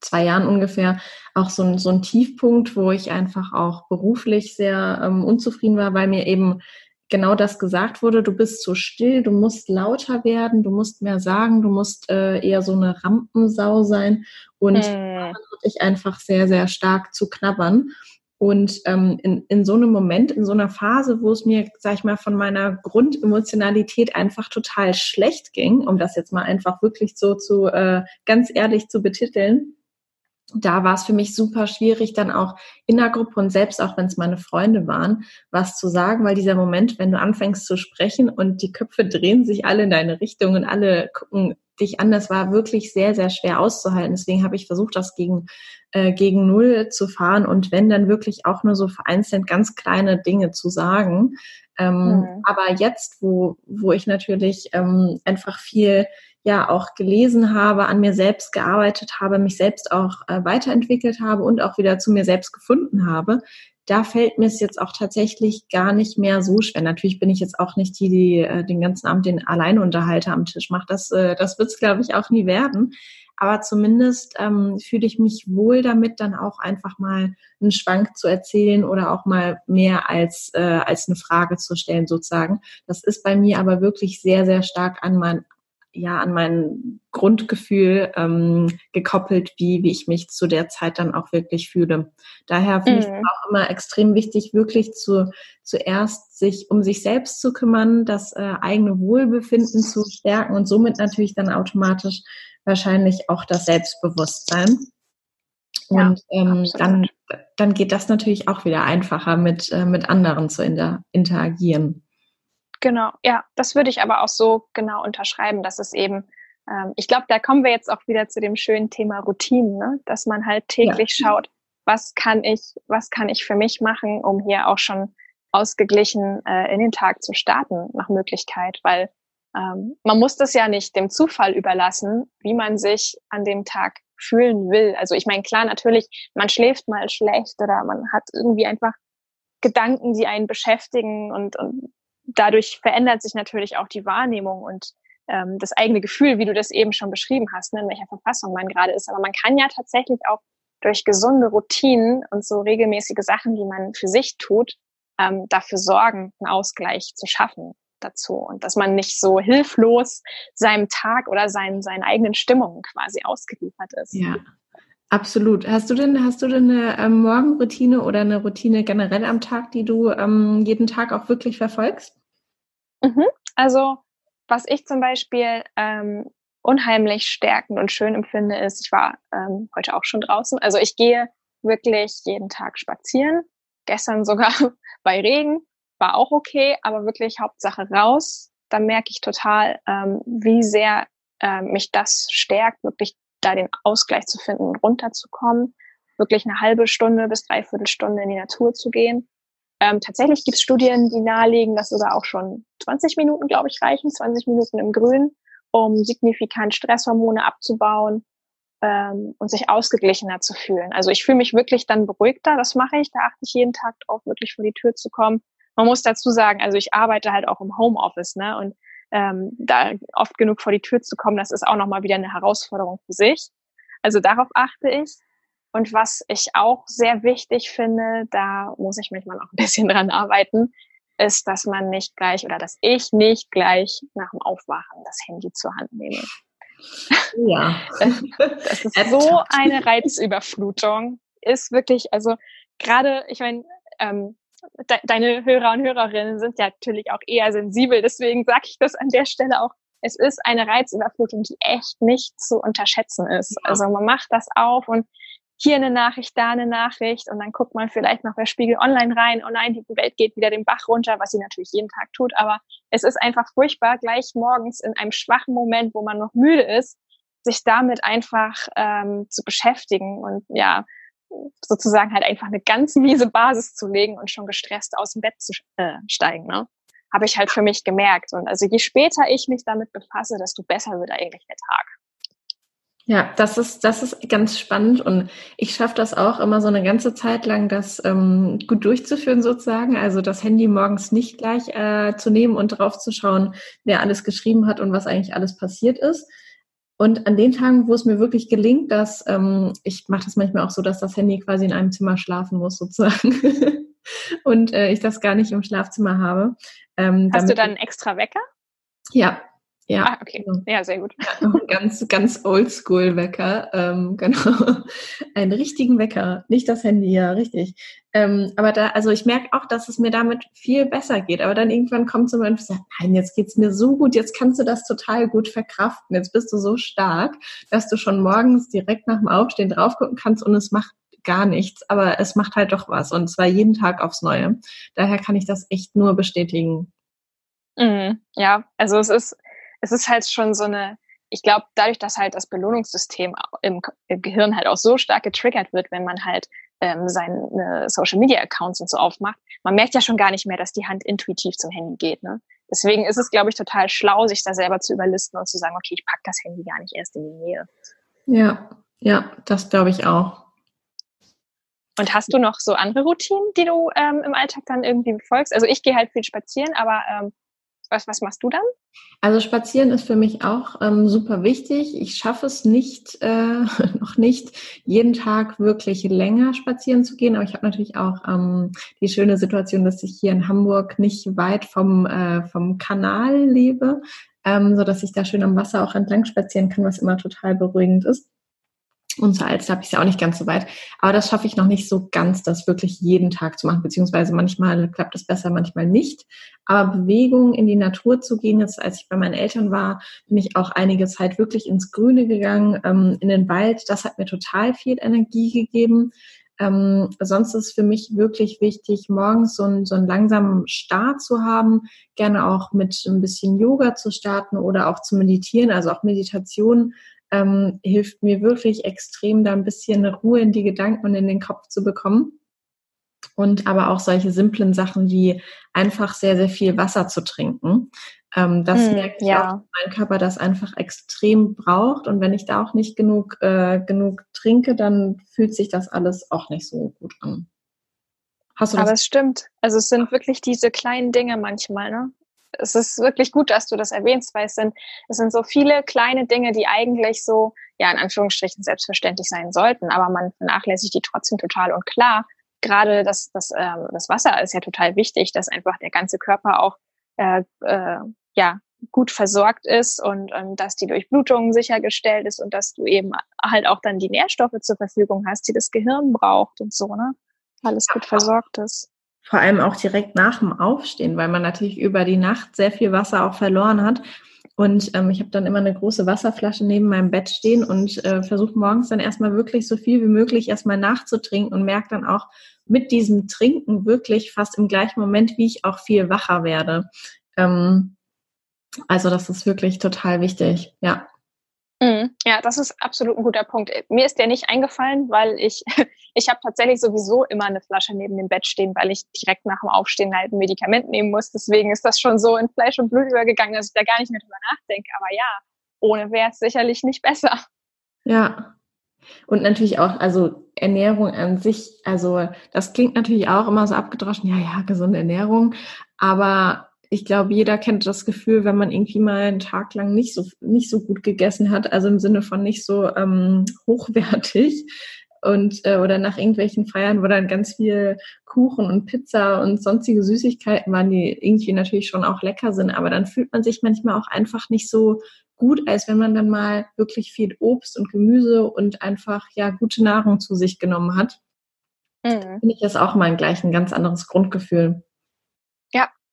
zwei Jahren ungefähr auch so ein, so ein Tiefpunkt, wo ich einfach auch beruflich sehr ähm, unzufrieden war, weil mir eben genau das gesagt wurde, du bist zu still, du musst lauter werden, du musst mehr sagen, du musst äh, eher so eine Rampensau sein. Und hm. hatte ich einfach sehr, sehr stark zu knabbern. Und ähm, in, in so einem Moment, in so einer Phase, wo es mir, sag ich mal, von meiner Grundemotionalität einfach total schlecht ging, um das jetzt mal einfach wirklich so zu äh, ganz ehrlich zu betiteln, da war es für mich super schwierig, dann auch in der Gruppe und selbst auch wenn es meine Freunde waren, was zu sagen, weil dieser Moment, wenn du anfängst zu sprechen und die Köpfe drehen sich alle in deine Richtung und alle gucken dich an, das war wirklich sehr, sehr schwer auszuhalten. Deswegen habe ich versucht, das gegen, äh, gegen Null zu fahren und wenn dann wirklich auch nur so vereinzelt ganz kleine Dinge zu sagen. Ähm, mhm. Aber jetzt, wo, wo ich natürlich ähm, einfach viel ja auch gelesen habe, an mir selbst gearbeitet habe, mich selbst auch äh, weiterentwickelt habe und auch wieder zu mir selbst gefunden habe, da fällt mir es jetzt auch tatsächlich gar nicht mehr so schwer. Natürlich bin ich jetzt auch nicht die, die äh, den ganzen Abend den Alleinunterhalter am Tisch macht. Das, äh, das wird es, glaube ich, auch nie werden. Aber zumindest ähm, fühle ich mich wohl damit, dann auch einfach mal einen Schwank zu erzählen oder auch mal mehr als, äh, als eine Frage zu stellen, sozusagen. Das ist bei mir aber wirklich sehr, sehr stark an mein ja an mein Grundgefühl ähm, gekoppelt, wie, wie ich mich zu der Zeit dann auch wirklich fühle. Daher finde mhm. ich es auch immer extrem wichtig, wirklich zu, zuerst sich um sich selbst zu kümmern, das äh, eigene Wohlbefinden zu stärken und somit natürlich dann automatisch wahrscheinlich auch das Selbstbewusstsein. Und ja, ähm, dann, dann geht das natürlich auch wieder einfacher, mit, äh, mit anderen zu inter interagieren. Genau, ja, das würde ich aber auch so genau unterschreiben, dass es eben, ähm, ich glaube, da kommen wir jetzt auch wieder zu dem schönen Thema Routinen, ne? dass man halt täglich ja. schaut, was kann ich, was kann ich für mich machen, um hier auch schon ausgeglichen äh, in den Tag zu starten nach Möglichkeit, weil ähm, man muss das ja nicht dem Zufall überlassen, wie man sich an dem Tag fühlen will. Also ich meine, klar, natürlich, man schläft mal schlecht oder man hat irgendwie einfach Gedanken, die einen beschäftigen und, und dadurch verändert sich natürlich auch die Wahrnehmung und ähm, das eigene Gefühl, wie du das eben schon beschrieben hast, ne, in welcher Verfassung man gerade ist. Aber man kann ja tatsächlich auch durch gesunde Routinen und so regelmäßige Sachen, die man für sich tut, ähm, dafür sorgen, einen Ausgleich zu schaffen dazu und dass man nicht so hilflos seinem Tag oder seinen, seinen eigenen Stimmungen quasi ausgeliefert ist. Ja, absolut. Hast du denn, hast du denn eine ähm, Morgenroutine oder eine Routine generell am Tag, die du ähm, jeden Tag auch wirklich verfolgst? Mhm. Also was ich zum Beispiel ähm, unheimlich stärkend und schön empfinde, ist, ich war ähm, heute auch schon draußen. Also ich gehe wirklich jeden Tag spazieren. Gestern sogar bei Regen, war auch okay, aber wirklich Hauptsache raus. Da merke ich total, ähm, wie sehr äh, mich das stärkt, wirklich da den Ausgleich zu finden und runterzukommen, wirklich eine halbe Stunde bis dreiviertel Stunde in die Natur zu gehen. Ähm, tatsächlich gibt es Studien, die nahelegen, dass sogar auch schon 20 Minuten, glaube ich, reichen, 20 Minuten im Grün, um signifikant Stresshormone abzubauen ähm, und sich ausgeglichener zu fühlen. Also ich fühle mich wirklich dann beruhigter, das mache ich, da achte ich jeden Tag drauf, wirklich vor die Tür zu kommen. Man muss dazu sagen, also ich arbeite halt auch im Homeoffice, ne? Und ähm, da oft genug vor die Tür zu kommen, das ist auch nochmal wieder eine Herausforderung für sich. Also darauf achte ich. Und was ich auch sehr wichtig finde, da muss ich manchmal auch ein bisschen dran arbeiten, ist, dass man nicht gleich oder dass ich nicht gleich nach dem Aufwachen das Handy zur Hand nehme. Ja. Das ist so eine Reizüberflutung. Ist wirklich, also gerade, ich meine, ähm, de deine Hörer und Hörerinnen sind ja natürlich auch eher sensibel, deswegen sage ich das an der Stelle auch. Es ist eine Reizüberflutung, die echt nicht zu unterschätzen ist. Also man macht das auf und hier eine Nachricht, da eine Nachricht und dann guckt man vielleicht noch bei Spiegel Online rein, oh nein, die Welt geht wieder den Bach runter, was sie natürlich jeden Tag tut, aber es ist einfach furchtbar, gleich morgens in einem schwachen Moment, wo man noch müde ist, sich damit einfach ähm, zu beschäftigen und ja, sozusagen halt einfach eine ganz miese Basis zu legen und schon gestresst aus dem Bett zu äh, steigen, ne? Habe ich halt für mich gemerkt. Und also je später ich mich damit befasse, desto besser wird eigentlich der Tag. Ja, das ist, das ist ganz spannend und ich schaffe das auch immer so eine ganze Zeit lang, das ähm, gut durchzuführen sozusagen. Also das Handy morgens nicht gleich äh, zu nehmen und drauf zu schauen, wer alles geschrieben hat und was eigentlich alles passiert ist. Und an den Tagen, wo es mir wirklich gelingt, dass ähm, ich mache das manchmal auch so, dass das Handy quasi in einem Zimmer schlafen muss sozusagen und äh, ich das gar nicht im Schlafzimmer habe. Ähm, Hast du dann einen extra Wecker? Ja, ja, ah, okay. Ja, sehr gut. ganz, ganz oldschool Wecker. Ähm, genau. Einen richtigen Wecker. Nicht das Handy, ja, richtig. Ähm, aber da, also ich merke auch, dass es mir damit viel besser geht. Aber dann irgendwann kommt so ein Moment, sagt, nein, jetzt geht's mir so gut, jetzt kannst du das total gut verkraften. Jetzt bist du so stark, dass du schon morgens direkt nach dem Aufstehen drauf gucken kannst und es macht gar nichts, aber es macht halt doch was und zwar jeden Tag aufs Neue. Daher kann ich das echt nur bestätigen. Mhm, ja, also es ist, es ist halt schon so eine, ich glaube, dadurch, dass halt das Belohnungssystem im, im, Gehirn halt auch so stark getriggert wird, wenn man halt ähm, seine Social Media Accounts und so aufmacht, man merkt ja schon gar nicht mehr, dass die Hand intuitiv zum Handy geht. Ne? Deswegen ist es, glaube ich, total schlau, sich da selber zu überlisten und zu sagen, okay, ich pack das Handy gar nicht erst in die Nähe. Ja, ja, das glaube ich auch. Und hast du noch so andere Routinen, die du ähm, im Alltag dann irgendwie befolgst? Also ich gehe halt viel spazieren, aber ähm, was, was machst du dann? Also spazieren ist für mich auch ähm, super wichtig. Ich schaffe es nicht, äh, noch nicht, jeden Tag wirklich länger spazieren zu gehen. Aber ich habe natürlich auch ähm, die schöne Situation, dass ich hier in Hamburg nicht weit vom, äh, vom Kanal lebe, ähm, so dass ich da schön am Wasser auch entlang spazieren kann, was immer total beruhigend ist. Und Alster habe ich es ja auch nicht ganz so weit. Aber das schaffe ich noch nicht so ganz, das wirklich jeden Tag zu machen. Beziehungsweise manchmal klappt es besser, manchmal nicht. Aber Bewegung in die Natur zu gehen, jetzt als ich bei meinen Eltern war, bin ich auch einige Zeit wirklich ins Grüne gegangen, ähm, in den Wald. Das hat mir total viel Energie gegeben. Ähm, sonst ist für mich wirklich wichtig, morgens so einen, so einen langsamen Start zu haben, gerne auch mit ein bisschen Yoga zu starten oder auch zu meditieren, also auch Meditation ähm, hilft mir wirklich extrem, da ein bisschen Ruhe in die Gedanken und in den Kopf zu bekommen. Und aber auch solche simplen Sachen wie einfach sehr, sehr viel Wasser zu trinken. Ähm, das hm, merke ich ja. auch, dass mein Körper das einfach extrem braucht. Und wenn ich da auch nicht genug, äh, genug trinke, dann fühlt sich das alles auch nicht so gut an. Hast du Aber es stimmt. Also es sind wirklich diese kleinen Dinge manchmal, ne? Es ist wirklich gut, dass du das erwähnst, weil es sind, es sind so viele kleine Dinge, die eigentlich so, ja, in Anführungsstrichen selbstverständlich sein sollten, aber man vernachlässigt die trotzdem total. Und klar, gerade das, das, ähm, das Wasser ist ja total wichtig, dass einfach der ganze Körper auch, äh, äh, ja, gut versorgt ist und, und dass die Durchblutung sichergestellt ist und dass du eben halt auch dann die Nährstoffe zur Verfügung hast, die das Gehirn braucht und so, ne? Alles gut versorgt ist vor allem auch direkt nach dem Aufstehen, weil man natürlich über die Nacht sehr viel Wasser auch verloren hat. Und ähm, ich habe dann immer eine große Wasserflasche neben meinem Bett stehen und äh, versuche morgens dann erstmal wirklich so viel wie möglich erstmal nachzutrinken und merke dann auch mit diesem Trinken wirklich fast im gleichen Moment, wie ich auch viel wacher werde. Ähm, also das ist wirklich total wichtig, ja. Mhm. Ja, das ist absolut ein guter Punkt. Mir ist der nicht eingefallen, weil ich, ich habe tatsächlich sowieso immer eine Flasche neben dem Bett stehen, weil ich direkt nach dem Aufstehen halt ein Medikament nehmen muss. Deswegen ist das schon so in Fleisch und Blut übergegangen, dass ich da gar nicht mehr drüber nachdenke. Aber ja, ohne wäre es sicherlich nicht besser. Ja. Und natürlich auch, also Ernährung an sich, also das klingt natürlich auch immer so abgedroschen, ja, ja, gesunde Ernährung, aber ich glaube, jeder kennt das Gefühl, wenn man irgendwie mal einen Tag lang nicht so nicht so gut gegessen hat, also im Sinne von nicht so ähm, hochwertig und äh, oder nach irgendwelchen Feiern, wo dann ganz viel Kuchen und Pizza und sonstige Süßigkeiten waren, die irgendwie natürlich schon auch lecker sind, aber dann fühlt man sich manchmal auch einfach nicht so gut, als wenn man dann mal wirklich viel Obst und Gemüse und einfach ja gute Nahrung zu sich genommen hat. Mhm. Finde ich das auch mal gleich ein ganz anderes Grundgefühl.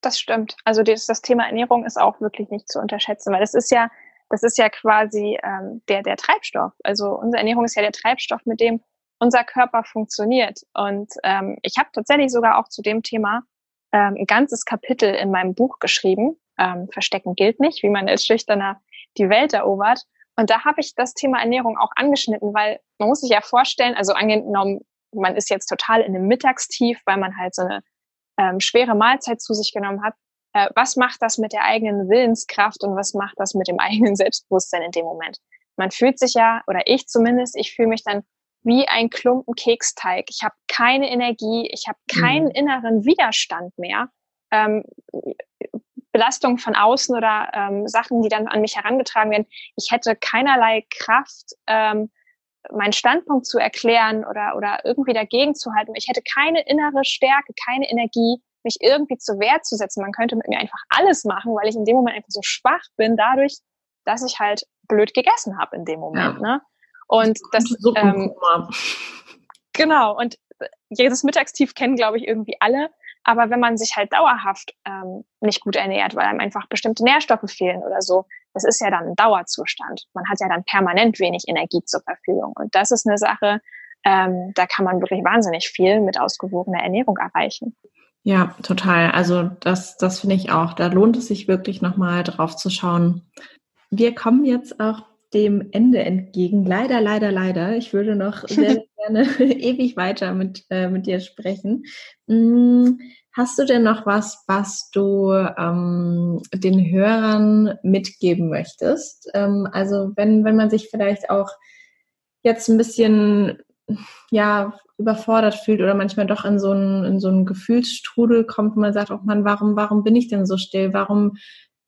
Das stimmt. Also das, das Thema Ernährung ist auch wirklich nicht zu unterschätzen, weil das ist ja, das ist ja quasi ähm, der, der Treibstoff. Also unsere Ernährung ist ja der Treibstoff, mit dem unser Körper funktioniert. Und ähm, ich habe tatsächlich sogar auch zu dem Thema ähm, ein ganzes Kapitel in meinem Buch geschrieben. Ähm, Verstecken gilt nicht, wie man als Schüchterner die Welt erobert. Und da habe ich das Thema Ernährung auch angeschnitten, weil man muss sich ja vorstellen, also angenommen, man ist jetzt total in einem Mittagstief, weil man halt so eine ähm, schwere Mahlzeit zu sich genommen hat. Äh, was macht das mit der eigenen Willenskraft und was macht das mit dem eigenen Selbstbewusstsein in dem Moment? Man fühlt sich ja, oder ich zumindest, ich fühle mich dann wie ein Klumpen Keksteig. Ich habe keine Energie, ich habe keinen mhm. inneren Widerstand mehr. Ähm, Belastungen von außen oder ähm, Sachen, die dann an mich herangetragen werden. Ich hätte keinerlei Kraft, ähm, meinen Standpunkt zu erklären oder, oder irgendwie dagegen zu halten. Ich hätte keine innere Stärke, keine Energie, mich irgendwie zur Wehr zu setzen. Man könnte mit mir einfach alles machen, weil ich in dem Moment einfach so schwach bin, dadurch, dass ich halt blöd gegessen habe in dem Moment. Ja. Ne? Und das, ähm, genau, und jedes Mittagstief kennen, glaube ich, irgendwie alle. Aber wenn man sich halt dauerhaft ähm, nicht gut ernährt, weil einem einfach bestimmte Nährstoffe fehlen oder so, das ist ja dann ein Dauerzustand. Man hat ja dann permanent wenig Energie zur Verfügung. Und das ist eine Sache, ähm, da kann man wirklich wahnsinnig viel mit ausgewogener Ernährung erreichen. Ja, total. Also das, das finde ich auch. Da lohnt es sich wirklich nochmal drauf zu schauen. Wir kommen jetzt auch dem Ende entgegen. Leider, leider, leider. Ich würde noch sehr, gerne ewig weiter mit, äh, mit dir sprechen. Hm, hast du denn noch was, was du ähm, den Hörern mitgeben möchtest? Ähm, also wenn, wenn man sich vielleicht auch jetzt ein bisschen ja überfordert fühlt oder manchmal doch in so einen, in so einen Gefühlsstrudel kommt und man sagt, oh Mann, warum, warum bin ich denn so still? Warum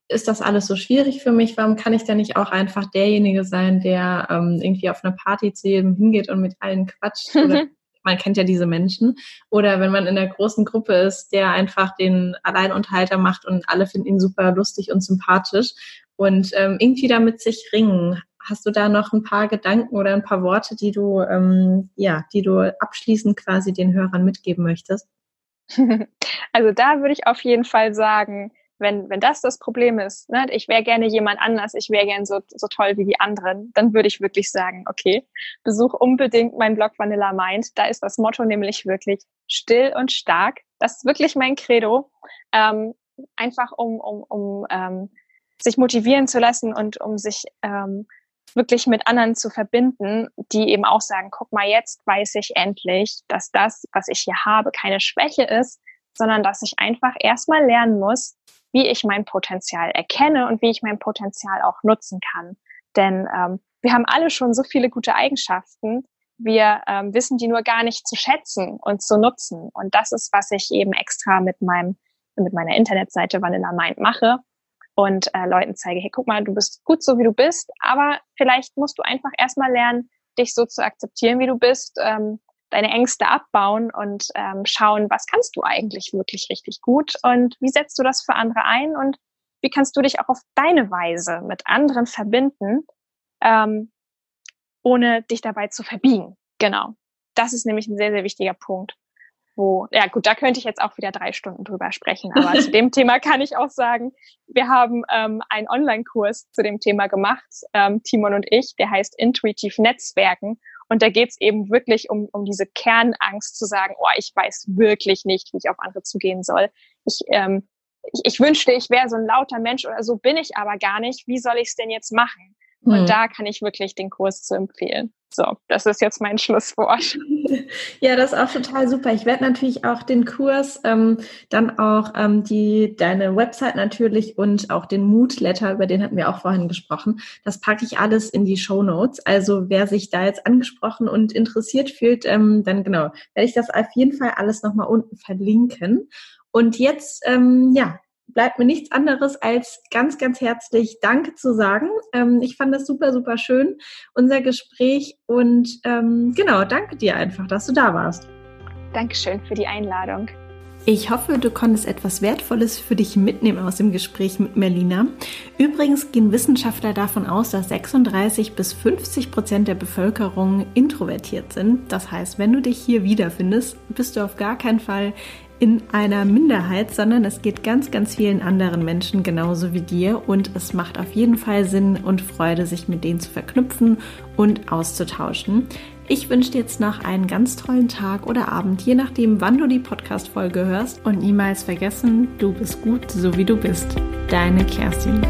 ist das alles so schwierig für mich? Warum kann ich denn nicht auch einfach derjenige sein, der ähm, irgendwie auf eine Party zu jedem hingeht und mit allen quatscht? Oder man kennt ja diese Menschen. Oder wenn man in einer großen Gruppe ist, der einfach den Alleinunterhalter macht und alle finden ihn super lustig und sympathisch und ähm, irgendwie damit sich ringen. Hast du da noch ein paar Gedanken oder ein paar Worte, die du, ähm, ja, die du abschließend quasi den Hörern mitgeben möchtest? Also da würde ich auf jeden Fall sagen, wenn, wenn das das Problem ist, ne, ich wäre gerne jemand anders, ich wäre gern so, so toll wie die anderen, dann würde ich wirklich sagen, okay, besuch unbedingt meinen Blog Vanilla Mind. Da ist das Motto nämlich wirklich still und stark. Das ist wirklich mein Credo. Ähm, einfach um, um, um ähm, sich motivieren zu lassen und um sich ähm, wirklich mit anderen zu verbinden, die eben auch sagen, guck mal, jetzt weiß ich endlich, dass das, was ich hier habe, keine Schwäche ist, sondern dass ich einfach erstmal lernen muss, wie ich mein Potenzial erkenne und wie ich mein Potenzial auch nutzen kann. Denn ähm, wir haben alle schon so viele gute Eigenschaften, wir ähm, wissen die nur gar nicht zu schätzen und zu nutzen. Und das ist, was ich eben extra mit meinem, mit meiner Internetseite Vanilla Mind mache und äh, Leuten zeige, hey, guck mal, du bist gut so, wie du bist, aber vielleicht musst du einfach erstmal lernen, dich so zu akzeptieren, wie du bist, ähm, deine Ängste abbauen und ähm, schauen, was kannst du eigentlich wirklich richtig gut und wie setzt du das für andere ein und wie kannst du dich auch auf deine Weise mit anderen verbinden, ähm, ohne dich dabei zu verbiegen. Genau. Das ist nämlich ein sehr, sehr wichtiger Punkt. Wo, ja gut, da könnte ich jetzt auch wieder drei Stunden drüber sprechen, aber zu dem Thema kann ich auch sagen, wir haben ähm, einen Online-Kurs zu dem Thema gemacht, ähm, Timon und ich, der heißt Intuitiv Netzwerken und da geht es eben wirklich um, um diese Kernangst zu sagen, oh, ich weiß wirklich nicht, wie ich auf andere zugehen soll. Ich, ähm, ich, ich wünschte, ich wäre so ein lauter Mensch oder so bin ich aber gar nicht. Wie soll ich es denn jetzt machen? Und mhm. da kann ich wirklich den Kurs zu empfehlen. So, das ist jetzt mein Schlusswort. Ja, das ist auch total super. Ich werde natürlich auch den Kurs, ähm, dann auch ähm, die deine Website natürlich und auch den Mood-Letter, über den hatten wir auch vorhin gesprochen. Das packe ich alles in die Show Notes. Also wer sich da jetzt angesprochen und interessiert fühlt, ähm, dann genau werde ich das auf jeden Fall alles nochmal unten verlinken. Und jetzt, ähm, ja, bleibt mir nichts anderes als ganz, ganz herzlich Danke zu sagen. Ähm, ich fand das super, super schön, unser Gespräch. Und ähm, genau, danke dir einfach, dass du da warst. Dankeschön für die Einladung. Ich hoffe, du konntest etwas Wertvolles für dich mitnehmen aus dem Gespräch mit Merlina. Übrigens gehen Wissenschaftler davon aus, dass 36 bis 50 Prozent der Bevölkerung introvertiert sind. Das heißt, wenn du dich hier wiederfindest, bist du auf gar keinen Fall in einer Minderheit, sondern es geht ganz, ganz vielen anderen Menschen genauso wie dir und es macht auf jeden Fall Sinn und Freude, sich mit denen zu verknüpfen und auszutauschen. Ich wünsche dir jetzt noch einen ganz tollen Tag oder Abend, je nachdem, wann du die Podcast-Folge hörst. Und niemals vergessen, du bist gut, so wie du bist. Deine Kerstin.